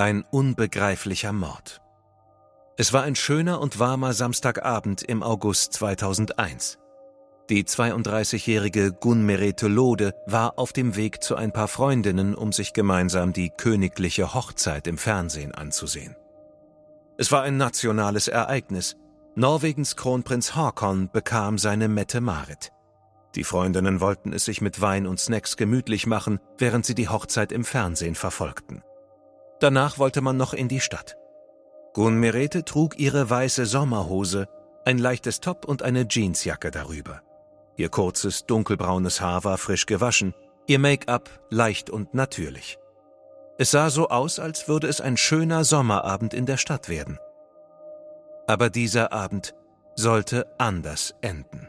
Ein unbegreiflicher Mord. Es war ein schöner und warmer Samstagabend im August 2001. Die 32-jährige Gun Merete Lode war auf dem Weg zu ein paar Freundinnen, um sich gemeinsam die königliche Hochzeit im Fernsehen anzusehen. Es war ein nationales Ereignis. Norwegens Kronprinz Haakon bekam seine Mette Marit. Die Freundinnen wollten es sich mit Wein und Snacks gemütlich machen, während sie die Hochzeit im Fernsehen verfolgten. Danach wollte man noch in die Stadt. Gun Merete trug ihre weiße Sommerhose, ein leichtes Top und eine Jeansjacke darüber. Ihr kurzes, dunkelbraunes Haar war frisch gewaschen, ihr Make-up leicht und natürlich. Es sah so aus, als würde es ein schöner Sommerabend in der Stadt werden. Aber dieser Abend sollte anders enden.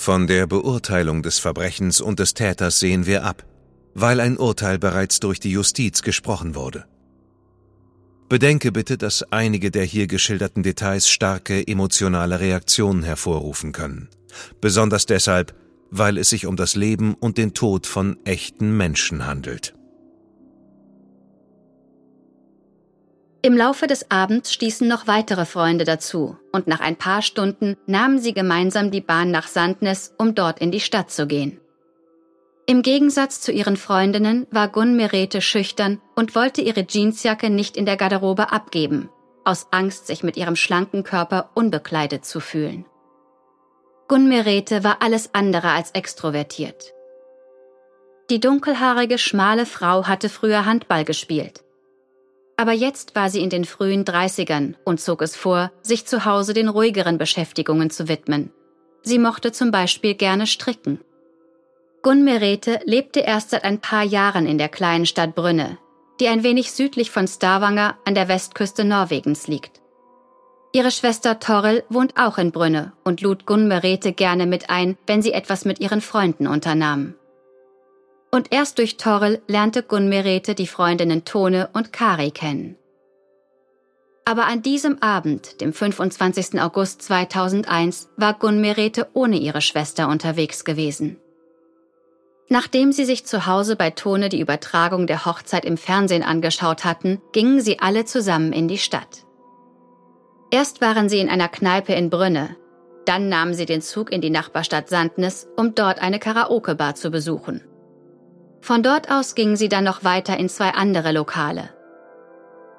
Von der Beurteilung des Verbrechens und des Täters sehen wir ab, weil ein Urteil bereits durch die Justiz gesprochen wurde. Bedenke bitte, dass einige der hier geschilderten Details starke emotionale Reaktionen hervorrufen können. Besonders deshalb, weil es sich um das Leben und den Tod von echten Menschen handelt. Im Laufe des Abends stießen noch weitere Freunde dazu, und nach ein paar Stunden nahmen sie gemeinsam die Bahn nach Sandnes, um dort in die Stadt zu gehen. Im Gegensatz zu ihren Freundinnen war Gun Merete schüchtern und wollte ihre Jeansjacke nicht in der Garderobe abgeben, aus Angst, sich mit ihrem schlanken Körper unbekleidet zu fühlen. Gun Merete war alles andere als extrovertiert. Die dunkelhaarige, schmale Frau hatte früher Handball gespielt. Aber jetzt war sie in den frühen Dreißigern und zog es vor, sich zu Hause den ruhigeren Beschäftigungen zu widmen. Sie mochte zum Beispiel gerne stricken. Gun Merete lebte erst seit ein paar Jahren in der kleinen Stadt Brünne, die ein wenig südlich von Stavanger an der Westküste Norwegens liegt. Ihre Schwester Torrel wohnt auch in Brünne und lud Gun Merete gerne mit ein, wenn sie etwas mit ihren Freunden unternahm. Und erst durch Torrel lernte Gun Merete die Freundinnen Tone und Kari kennen. Aber an diesem Abend, dem 25. August 2001, war Gun Merete ohne ihre Schwester unterwegs gewesen. Nachdem sie sich zu Hause bei Tone die Übertragung der Hochzeit im Fernsehen angeschaut hatten, gingen sie alle zusammen in die Stadt. Erst waren sie in einer Kneipe in Brünne, dann nahmen sie den Zug in die Nachbarstadt Sandnes, um dort eine Karaoke-Bar zu besuchen. Von dort aus gingen sie dann noch weiter in zwei andere Lokale.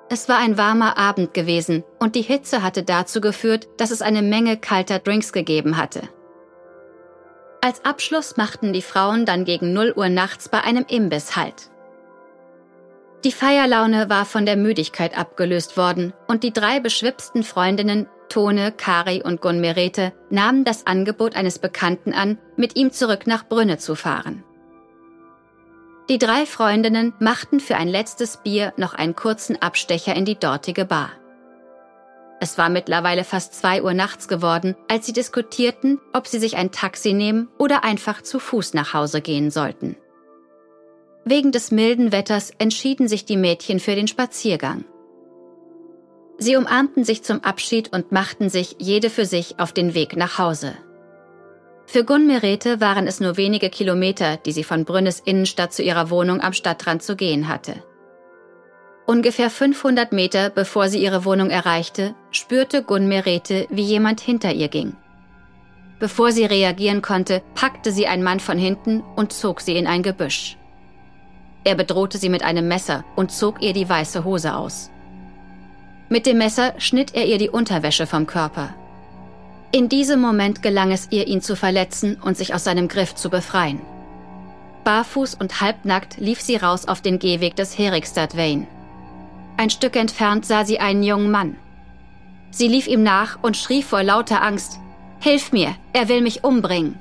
Es war ein warmer Abend gewesen und die Hitze hatte dazu geführt, dass es eine Menge kalter Drinks gegeben hatte. Als Abschluss machten die Frauen dann gegen 0 Uhr nachts bei einem Imbiss Halt. Die Feierlaune war von der Müdigkeit abgelöst worden und die drei beschwipsten Freundinnen Tone, Kari und Gun Merete nahmen das Angebot eines Bekannten an, mit ihm zurück nach Brünne zu fahren. Die drei Freundinnen machten für ein letztes Bier noch einen kurzen Abstecher in die dortige Bar. Es war mittlerweile fast zwei Uhr nachts geworden, als sie diskutierten, ob sie sich ein Taxi nehmen oder einfach zu Fuß nach Hause gehen sollten. Wegen des milden Wetters entschieden sich die Mädchen für den Spaziergang. Sie umarmten sich zum Abschied und machten sich jede für sich auf den Weg nach Hause. Für Gun Merete waren es nur wenige Kilometer, die sie von Brünnes Innenstadt zu ihrer Wohnung am Stadtrand zu gehen hatte. Ungefähr 500 Meter bevor sie ihre Wohnung erreichte, spürte Gun Merete, wie jemand hinter ihr ging. Bevor sie reagieren konnte, packte sie ein Mann von hinten und zog sie in ein Gebüsch. Er bedrohte sie mit einem Messer und zog ihr die weiße Hose aus. Mit dem Messer schnitt er ihr die Unterwäsche vom Körper. In diesem Moment gelang es ihr, ihn zu verletzen und sich aus seinem Griff zu befreien. Barfuß und halbnackt lief sie raus auf den Gehweg des Herigstad Vane. Ein Stück entfernt sah sie einen jungen Mann. Sie lief ihm nach und schrie vor lauter Angst, Hilf mir, er will mich umbringen.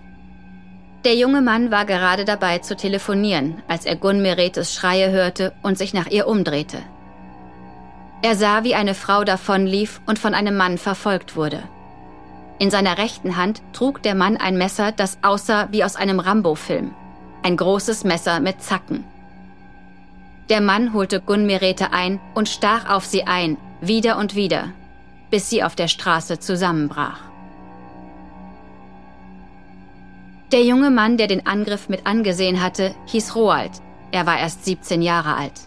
Der junge Mann war gerade dabei zu telefonieren, als er Gun Meretes Schreie hörte und sich nach ihr umdrehte. Er sah, wie eine Frau davonlief und von einem Mann verfolgt wurde. In seiner rechten Hand trug der Mann ein Messer, das aussah wie aus einem Rambo-Film. Ein großes Messer mit Zacken. Der Mann holte Gunmerete ein und stach auf sie ein, wieder und wieder, bis sie auf der Straße zusammenbrach. Der junge Mann, der den Angriff mit angesehen hatte, hieß Roald. Er war erst 17 Jahre alt.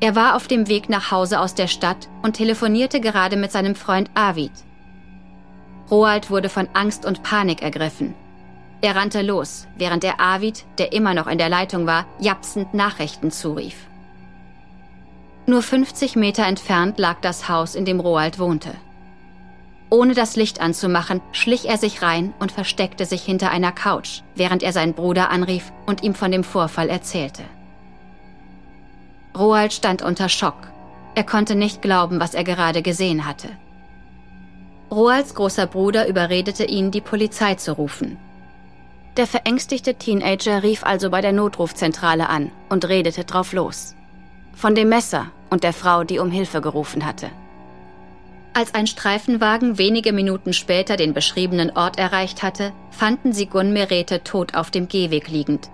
Er war auf dem Weg nach Hause aus der Stadt und telefonierte gerade mit seinem Freund Arvid. Roald wurde von Angst und Panik ergriffen. Er rannte los, während er Arvid, der immer noch in der Leitung war, japsend Nachrichten zurief. Nur 50 Meter entfernt lag das Haus, in dem Roald wohnte. Ohne das Licht anzumachen, schlich er sich rein und versteckte sich hinter einer Couch, während er seinen Bruder anrief und ihm von dem Vorfall erzählte. Roald stand unter Schock. Er konnte nicht glauben, was er gerade gesehen hatte. Roalds großer Bruder überredete ihn, die Polizei zu rufen. Der verängstigte Teenager rief also bei der Notrufzentrale an und redete drauf los. Von dem Messer und der Frau, die um Hilfe gerufen hatte. Als ein Streifenwagen wenige Minuten später den beschriebenen Ort erreicht hatte, fanden sie Gun Merete tot auf dem Gehweg liegend,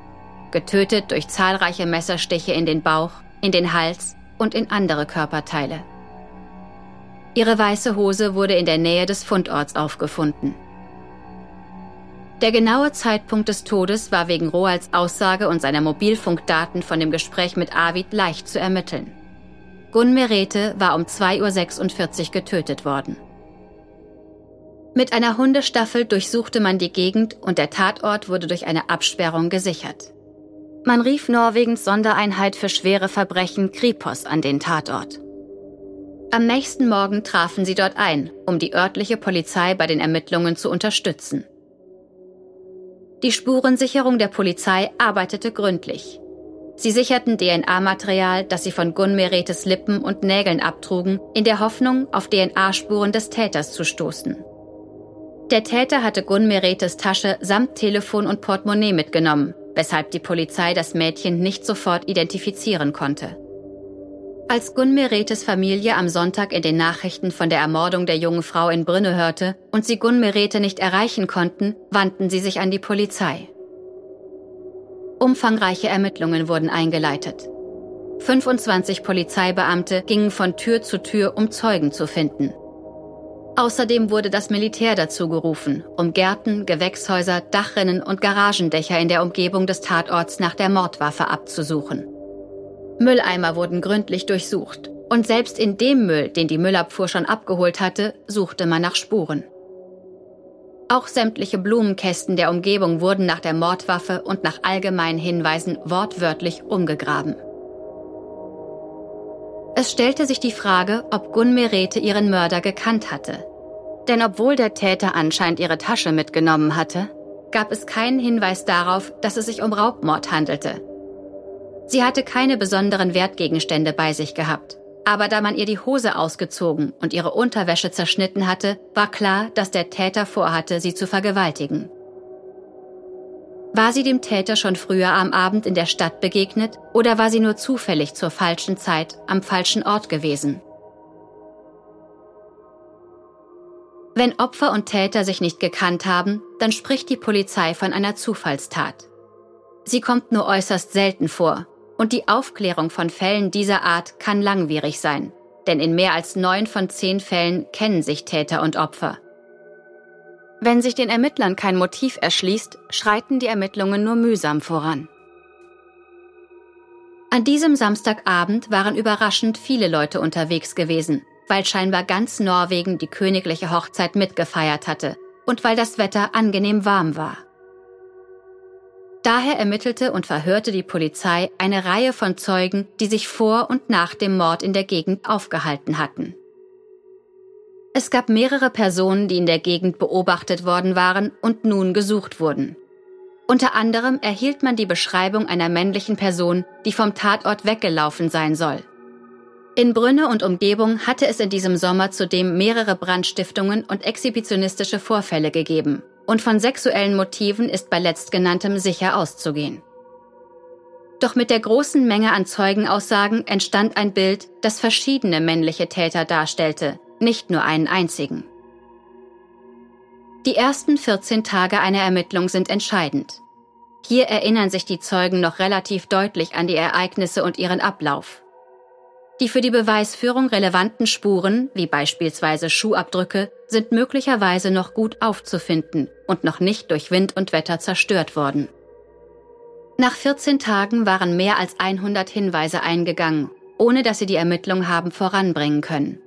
getötet durch zahlreiche Messerstiche in den Bauch, in den Hals und in andere Körperteile. Ihre weiße Hose wurde in der Nähe des Fundorts aufgefunden. Der genaue Zeitpunkt des Todes war wegen Roalds Aussage und seiner Mobilfunkdaten von dem Gespräch mit Arvid leicht zu ermitteln. Gun Merete war um 2.46 Uhr getötet worden. Mit einer Hundestaffel durchsuchte man die Gegend und der Tatort wurde durch eine Absperrung gesichert. Man rief Norwegens Sondereinheit für schwere Verbrechen Kripos an den Tatort. Am nächsten Morgen trafen sie dort ein, um die örtliche Polizei bei den Ermittlungen zu unterstützen. Die Spurensicherung der Polizei arbeitete gründlich. Sie sicherten DNA-Material, das sie von Gun Meretes Lippen und Nägeln abtrugen, in der Hoffnung, auf DNA-Spuren des Täters zu stoßen. Der Täter hatte Gun Meretes Tasche samt Telefon und Portemonnaie mitgenommen, weshalb die Polizei das Mädchen nicht sofort identifizieren konnte. Als Gun Meretes Familie am Sonntag in den Nachrichten von der Ermordung der jungen Frau in Brünne hörte und sie Gun Merete nicht erreichen konnten, wandten sie sich an die Polizei. Umfangreiche Ermittlungen wurden eingeleitet. 25 Polizeibeamte gingen von Tür zu Tür, um Zeugen zu finden. Außerdem wurde das Militär dazu gerufen, um Gärten, Gewächshäuser, Dachrinnen und Garagendächer in der Umgebung des Tatorts nach der Mordwaffe abzusuchen. Mülleimer wurden gründlich durchsucht. Und selbst in dem Müll, den die Müllabfuhr schon abgeholt hatte, suchte man nach Spuren. Auch sämtliche Blumenkästen der Umgebung wurden nach der Mordwaffe und nach allgemeinen Hinweisen wortwörtlich umgegraben. Es stellte sich die Frage, ob Gun Merete ihren Mörder gekannt hatte. Denn obwohl der Täter anscheinend ihre Tasche mitgenommen hatte, gab es keinen Hinweis darauf, dass es sich um Raubmord handelte. Sie hatte keine besonderen Wertgegenstände bei sich gehabt. Aber da man ihr die Hose ausgezogen und ihre Unterwäsche zerschnitten hatte, war klar, dass der Täter vorhatte, sie zu vergewaltigen. War sie dem Täter schon früher am Abend in der Stadt begegnet oder war sie nur zufällig zur falschen Zeit am falschen Ort gewesen? Wenn Opfer und Täter sich nicht gekannt haben, dann spricht die Polizei von einer Zufallstat. Sie kommt nur äußerst selten vor und die Aufklärung von Fällen dieser Art kann langwierig sein, denn in mehr als neun von zehn Fällen kennen sich Täter und Opfer. Wenn sich den Ermittlern kein Motiv erschließt, schreiten die Ermittlungen nur mühsam voran. An diesem Samstagabend waren überraschend viele Leute unterwegs gewesen, weil scheinbar ganz Norwegen die königliche Hochzeit mitgefeiert hatte und weil das Wetter angenehm warm war. Daher ermittelte und verhörte die Polizei eine Reihe von Zeugen, die sich vor und nach dem Mord in der Gegend aufgehalten hatten. Es gab mehrere Personen, die in der Gegend beobachtet worden waren und nun gesucht wurden. Unter anderem erhielt man die Beschreibung einer männlichen Person, die vom Tatort weggelaufen sein soll. In Brünne und Umgebung hatte es in diesem Sommer zudem mehrere Brandstiftungen und exhibitionistische Vorfälle gegeben, und von sexuellen Motiven ist bei letztgenanntem sicher auszugehen. Doch mit der großen Menge an Zeugenaussagen entstand ein Bild, das verschiedene männliche Täter darstellte, nicht nur einen einzigen. Die ersten 14 Tage einer Ermittlung sind entscheidend. Hier erinnern sich die Zeugen noch relativ deutlich an die Ereignisse und ihren Ablauf. Die für die Beweisführung relevanten Spuren, wie beispielsweise Schuhabdrücke, sind möglicherweise noch gut aufzufinden und noch nicht durch Wind und Wetter zerstört worden. Nach 14 Tagen waren mehr als 100 Hinweise eingegangen, ohne dass sie die Ermittlung haben voranbringen können.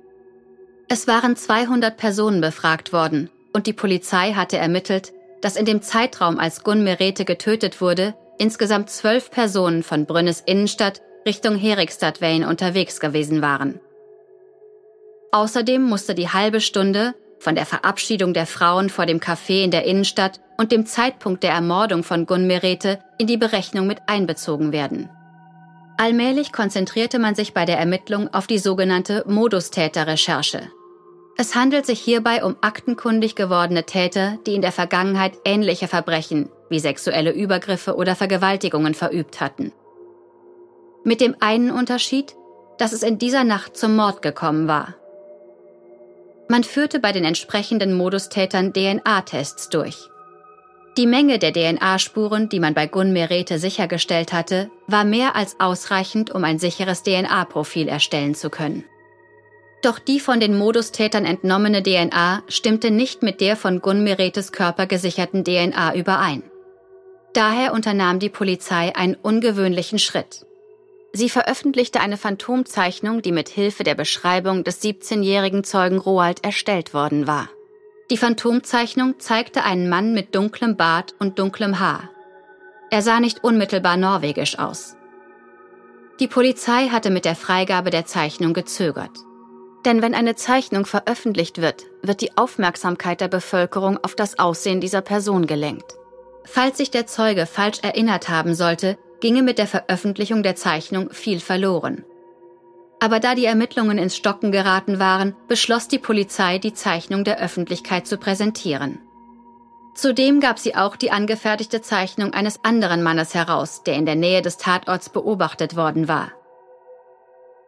Es waren 200 Personen befragt worden und die Polizei hatte ermittelt, dass in dem Zeitraum, als Gun Merete getötet wurde, insgesamt zwölf Personen von Brünnes Innenstadt Richtung Herigstadtwein unterwegs gewesen waren. Außerdem musste die halbe Stunde von der Verabschiedung der Frauen vor dem Café in der Innenstadt und dem Zeitpunkt der Ermordung von Gun Merete in die Berechnung mit einbezogen werden. Allmählich konzentrierte man sich bei der Ermittlung auf die sogenannte Modustäterrecherche. Es handelt sich hierbei um aktenkundig gewordene Täter, die in der Vergangenheit ähnliche Verbrechen wie sexuelle Übergriffe oder Vergewaltigungen verübt hatten. Mit dem einen Unterschied, dass es in dieser Nacht zum Mord gekommen war. Man führte bei den entsprechenden Modustätern DNA-Tests durch. Die Menge der DNA-Spuren, die man bei Gun Merete sichergestellt hatte, war mehr als ausreichend, um ein sicheres DNA-Profil erstellen zu können. Doch die von den Modustätern entnommene DNA stimmte nicht mit der von Gun Meretes Körper gesicherten DNA überein. Daher unternahm die Polizei einen ungewöhnlichen Schritt. Sie veröffentlichte eine Phantomzeichnung, die mit Hilfe der Beschreibung des 17-jährigen Zeugen Roald erstellt worden war. Die Phantomzeichnung zeigte einen Mann mit dunklem Bart und dunklem Haar. Er sah nicht unmittelbar norwegisch aus. Die Polizei hatte mit der Freigabe der Zeichnung gezögert. Denn wenn eine Zeichnung veröffentlicht wird, wird die Aufmerksamkeit der Bevölkerung auf das Aussehen dieser Person gelenkt. Falls sich der Zeuge falsch erinnert haben sollte, ginge mit der Veröffentlichung der Zeichnung viel verloren. Aber da die Ermittlungen ins Stocken geraten waren, beschloss die Polizei, die Zeichnung der Öffentlichkeit zu präsentieren. Zudem gab sie auch die angefertigte Zeichnung eines anderen Mannes heraus, der in der Nähe des Tatorts beobachtet worden war.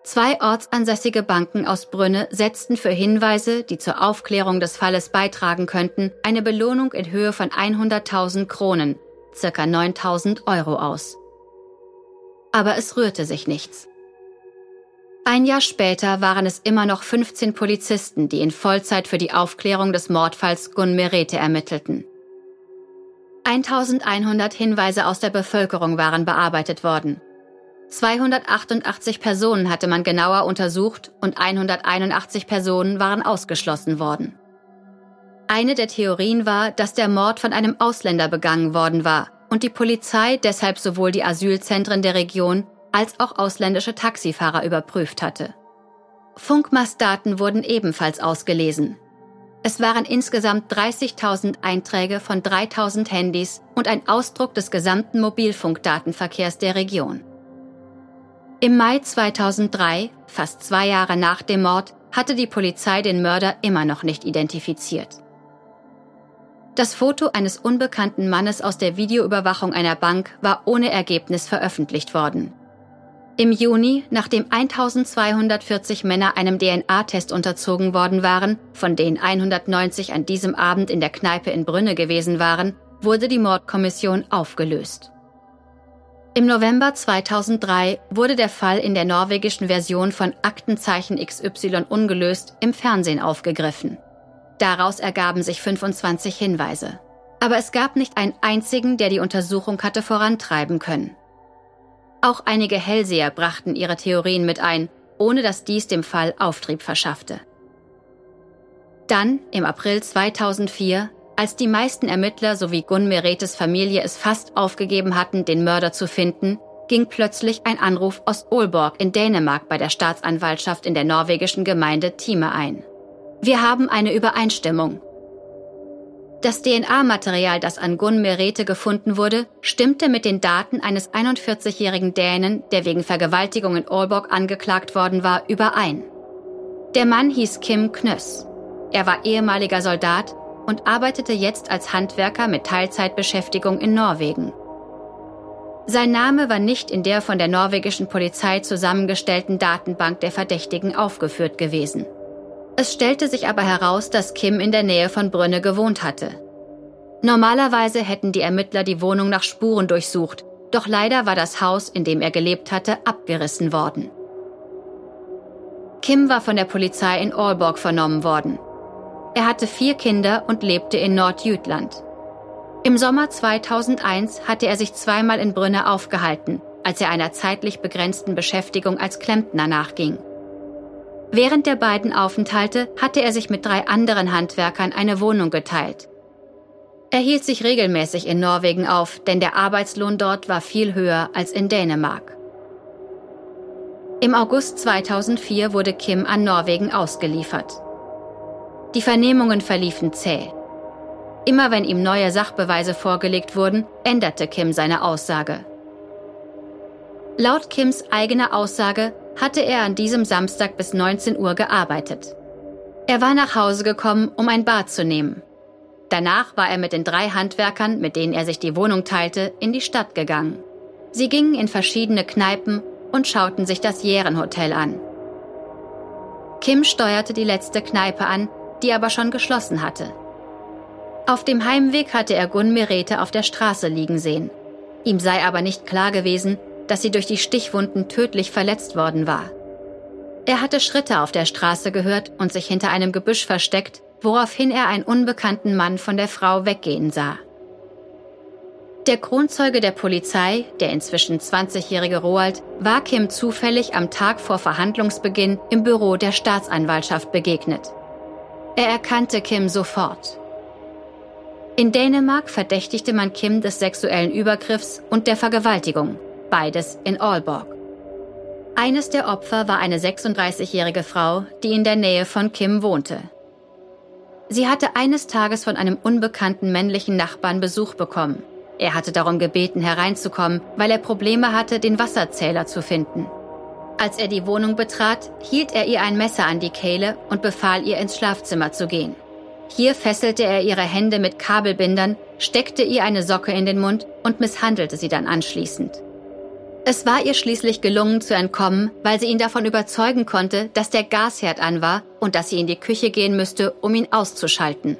Zwei ortsansässige Banken aus Brünne setzten für Hinweise, die zur Aufklärung des Falles beitragen könnten, eine Belohnung in Höhe von 100.000 Kronen, circa 9.000 Euro aus aber es rührte sich nichts. Ein Jahr später waren es immer noch 15 Polizisten, die in Vollzeit für die Aufklärung des Mordfalls Gun Merete ermittelten. 1100 Hinweise aus der Bevölkerung waren bearbeitet worden. 288 Personen hatte man genauer untersucht und 181 Personen waren ausgeschlossen worden. Eine der Theorien war, dass der Mord von einem Ausländer begangen worden war, und die Polizei deshalb sowohl die Asylzentren der Region als auch ausländische Taxifahrer überprüft hatte. Funkmastdaten wurden ebenfalls ausgelesen. Es waren insgesamt 30.000 Einträge von 3.000 Handys und ein Ausdruck des gesamten Mobilfunkdatenverkehrs der Region. Im Mai 2003, fast zwei Jahre nach dem Mord, hatte die Polizei den Mörder immer noch nicht identifiziert. Das Foto eines unbekannten Mannes aus der Videoüberwachung einer Bank war ohne Ergebnis veröffentlicht worden. Im Juni, nachdem 1240 Männer einem DNA-Test unterzogen worden waren, von denen 190 an diesem Abend in der Kneipe in Brünne gewesen waren, wurde die Mordkommission aufgelöst. Im November 2003 wurde der Fall in der norwegischen Version von Aktenzeichen XY ungelöst im Fernsehen aufgegriffen. Daraus ergaben sich 25 Hinweise. Aber es gab nicht einen einzigen, der die Untersuchung hatte vorantreiben können. Auch einige Hellseher brachten ihre Theorien mit ein, ohne dass dies dem Fall Auftrieb verschaffte. Dann, im April 2004, als die meisten Ermittler sowie Gun Meretes Familie es fast aufgegeben hatten, den Mörder zu finden, ging plötzlich ein Anruf aus Aalborg in Dänemark bei der Staatsanwaltschaft in der norwegischen Gemeinde Time ein. Wir haben eine Übereinstimmung. Das DNA-Material, das an Gunn Merete gefunden wurde, stimmte mit den Daten eines 41-jährigen Dänen, der wegen Vergewaltigung in Aalborg angeklagt worden war, überein. Der Mann hieß Kim Knöss. Er war ehemaliger Soldat und arbeitete jetzt als Handwerker mit Teilzeitbeschäftigung in Norwegen. Sein Name war nicht in der von der norwegischen Polizei zusammengestellten Datenbank der Verdächtigen aufgeführt gewesen. Es stellte sich aber heraus, dass Kim in der Nähe von Brünne gewohnt hatte. Normalerweise hätten die Ermittler die Wohnung nach Spuren durchsucht, doch leider war das Haus, in dem er gelebt hatte, abgerissen worden. Kim war von der Polizei in Aalborg vernommen worden. Er hatte vier Kinder und lebte in Nordjütland. Im Sommer 2001 hatte er sich zweimal in Brünne aufgehalten, als er einer zeitlich begrenzten Beschäftigung als Klempner nachging. Während der beiden Aufenthalte hatte er sich mit drei anderen Handwerkern eine Wohnung geteilt. Er hielt sich regelmäßig in Norwegen auf, denn der Arbeitslohn dort war viel höher als in Dänemark. Im August 2004 wurde Kim an Norwegen ausgeliefert. Die Vernehmungen verliefen zäh. Immer wenn ihm neue Sachbeweise vorgelegt wurden, änderte Kim seine Aussage. Laut Kims eigener Aussage hatte er an diesem Samstag bis 19 Uhr gearbeitet. Er war nach Hause gekommen, um ein Bad zu nehmen. Danach war er mit den drei Handwerkern, mit denen er sich die Wohnung teilte, in die Stadt gegangen. Sie gingen in verschiedene Kneipen und schauten sich das Järenhotel an. Kim steuerte die letzte Kneipe an, die aber schon geschlossen hatte. Auf dem Heimweg hatte er Gunn Merete auf der Straße liegen sehen. Ihm sei aber nicht klar gewesen, dass sie durch die Stichwunden tödlich verletzt worden war. Er hatte Schritte auf der Straße gehört und sich hinter einem Gebüsch versteckt, woraufhin er einen unbekannten Mann von der Frau weggehen sah. Der Kronzeuge der Polizei, der inzwischen 20-jährige Roald, war Kim zufällig am Tag vor Verhandlungsbeginn im Büro der Staatsanwaltschaft begegnet. Er erkannte Kim sofort. In Dänemark verdächtigte man Kim des sexuellen Übergriffs und der Vergewaltigung beides in Aalborg. Eines der Opfer war eine 36-jährige Frau, die in der Nähe von Kim wohnte. Sie hatte eines Tages von einem unbekannten männlichen Nachbarn Besuch bekommen. Er hatte darum gebeten, hereinzukommen, weil er Probleme hatte, den Wasserzähler zu finden. Als er die Wohnung betrat, hielt er ihr ein Messer an die Kehle und befahl ihr ins Schlafzimmer zu gehen. Hier fesselte er ihre Hände mit Kabelbindern, steckte ihr eine Socke in den Mund und misshandelte sie dann anschließend. Es war ihr schließlich gelungen zu entkommen, weil sie ihn davon überzeugen konnte, dass der Gasherd an war und dass sie in die Küche gehen müsste, um ihn auszuschalten.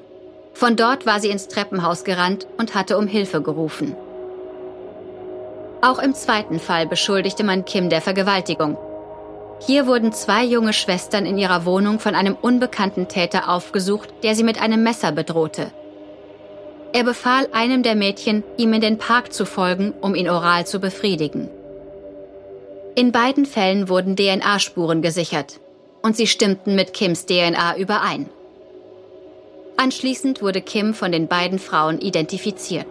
Von dort war sie ins Treppenhaus gerannt und hatte um Hilfe gerufen. Auch im zweiten Fall beschuldigte man Kim der Vergewaltigung. Hier wurden zwei junge Schwestern in ihrer Wohnung von einem unbekannten Täter aufgesucht, der sie mit einem Messer bedrohte. Er befahl einem der Mädchen, ihm in den Park zu folgen, um ihn oral zu befriedigen. In beiden Fällen wurden DNA-Spuren gesichert und sie stimmten mit Kims DNA überein. Anschließend wurde Kim von den beiden Frauen identifiziert.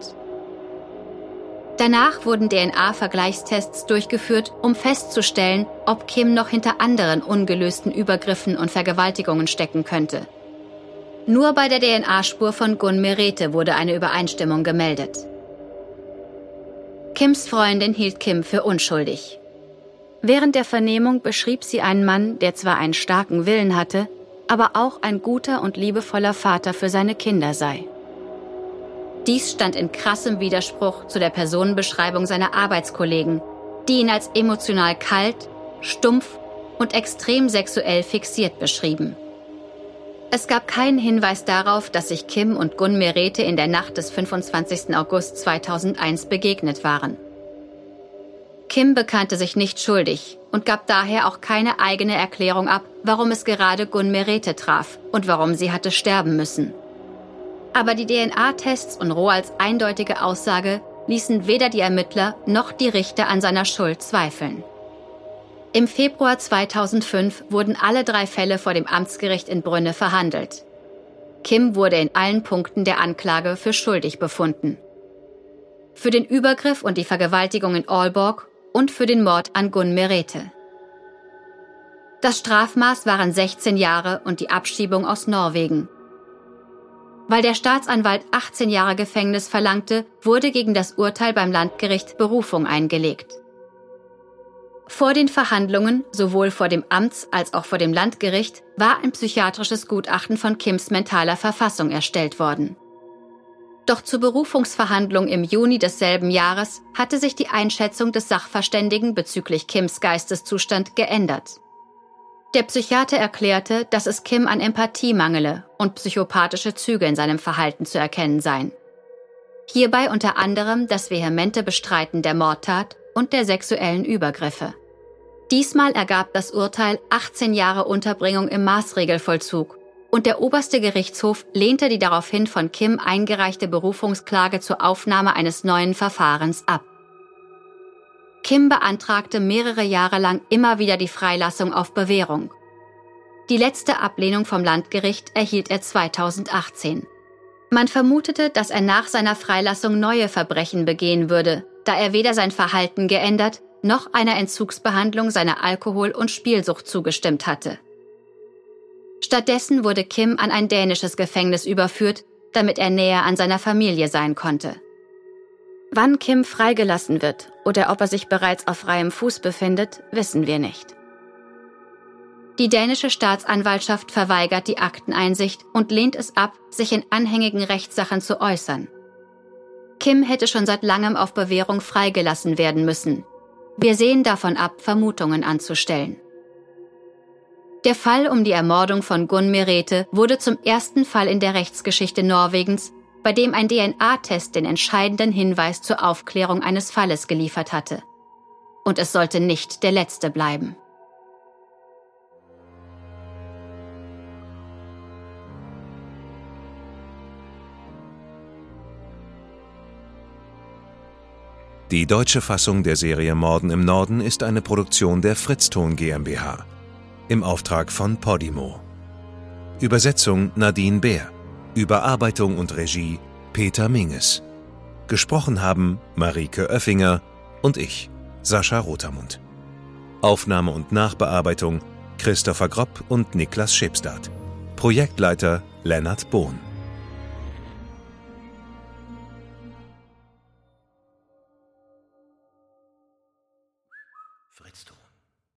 Danach wurden DNA-Vergleichstests durchgeführt, um festzustellen, ob Kim noch hinter anderen ungelösten Übergriffen und Vergewaltigungen stecken könnte. Nur bei der DNA-Spur von Gun Merete wurde eine Übereinstimmung gemeldet. Kims Freundin hielt Kim für unschuldig. Während der Vernehmung beschrieb sie einen Mann, der zwar einen starken Willen hatte, aber auch ein guter und liebevoller Vater für seine Kinder sei. Dies stand in krassem Widerspruch zu der Personenbeschreibung seiner Arbeitskollegen, die ihn als emotional kalt, stumpf und extrem sexuell fixiert beschrieben. Es gab keinen Hinweis darauf, dass sich Kim und Gun Merete in der Nacht des 25. August 2001 begegnet waren. Kim bekannte sich nicht schuldig und gab daher auch keine eigene Erklärung ab, warum es gerade Gun Merete traf und warum sie hatte sterben müssen. Aber die DNA-Tests und Roals eindeutige Aussage ließen weder die Ermittler noch die Richter an seiner Schuld zweifeln. Im Februar 2005 wurden alle drei Fälle vor dem Amtsgericht in Brünne verhandelt. Kim wurde in allen Punkten der Anklage für schuldig befunden. Für den Übergriff und die Vergewaltigung in Aalborg und für den Mord an Gun Merete. Das Strafmaß waren 16 Jahre und die Abschiebung aus Norwegen. Weil der Staatsanwalt 18 Jahre Gefängnis verlangte, wurde gegen das Urteil beim Landgericht Berufung eingelegt. Vor den Verhandlungen, sowohl vor dem Amts- als auch vor dem Landgericht, war ein psychiatrisches Gutachten von Kims mentaler Verfassung erstellt worden. Doch zur Berufungsverhandlung im Juni desselben Jahres hatte sich die Einschätzung des Sachverständigen bezüglich Kims Geisteszustand geändert. Der Psychiater erklärte, dass es Kim an Empathie mangele und psychopathische Züge in seinem Verhalten zu erkennen seien. Hierbei unter anderem das vehemente Bestreiten der Mordtat und der sexuellen Übergriffe. Diesmal ergab das Urteil 18 Jahre Unterbringung im Maßregelvollzug und der oberste Gerichtshof lehnte die daraufhin von Kim eingereichte Berufungsklage zur Aufnahme eines neuen Verfahrens ab. Kim beantragte mehrere Jahre lang immer wieder die Freilassung auf Bewährung. Die letzte Ablehnung vom Landgericht erhielt er 2018. Man vermutete, dass er nach seiner Freilassung neue Verbrechen begehen würde, da er weder sein Verhalten geändert noch einer Entzugsbehandlung seiner Alkohol- und Spielsucht zugestimmt hatte. Stattdessen wurde Kim an ein dänisches Gefängnis überführt, damit er näher an seiner Familie sein konnte. Wann Kim freigelassen wird oder ob er sich bereits auf freiem Fuß befindet, wissen wir nicht. Die dänische Staatsanwaltschaft verweigert die Akteneinsicht und lehnt es ab, sich in anhängigen Rechtssachen zu äußern. Kim hätte schon seit langem auf Bewährung freigelassen werden müssen. Wir sehen davon ab, Vermutungen anzustellen. Der Fall um die Ermordung von Gun Merete wurde zum ersten Fall in der Rechtsgeschichte Norwegens, bei dem ein DNA-Test den entscheidenden Hinweis zur Aufklärung eines Falles geliefert hatte. Und es sollte nicht der letzte bleiben. Die deutsche Fassung der Serie Morden im Norden ist eine Produktion der Fritzton GmbH im Auftrag von Podimo. Übersetzung Nadine Bär. Überarbeitung und Regie Peter Minges. Gesprochen haben Marike Oeffinger und ich, Sascha Rotermund. Aufnahme und Nachbearbeitung Christopher Gropp und Niklas Schipstadt. Projektleiter Lennart Bohn.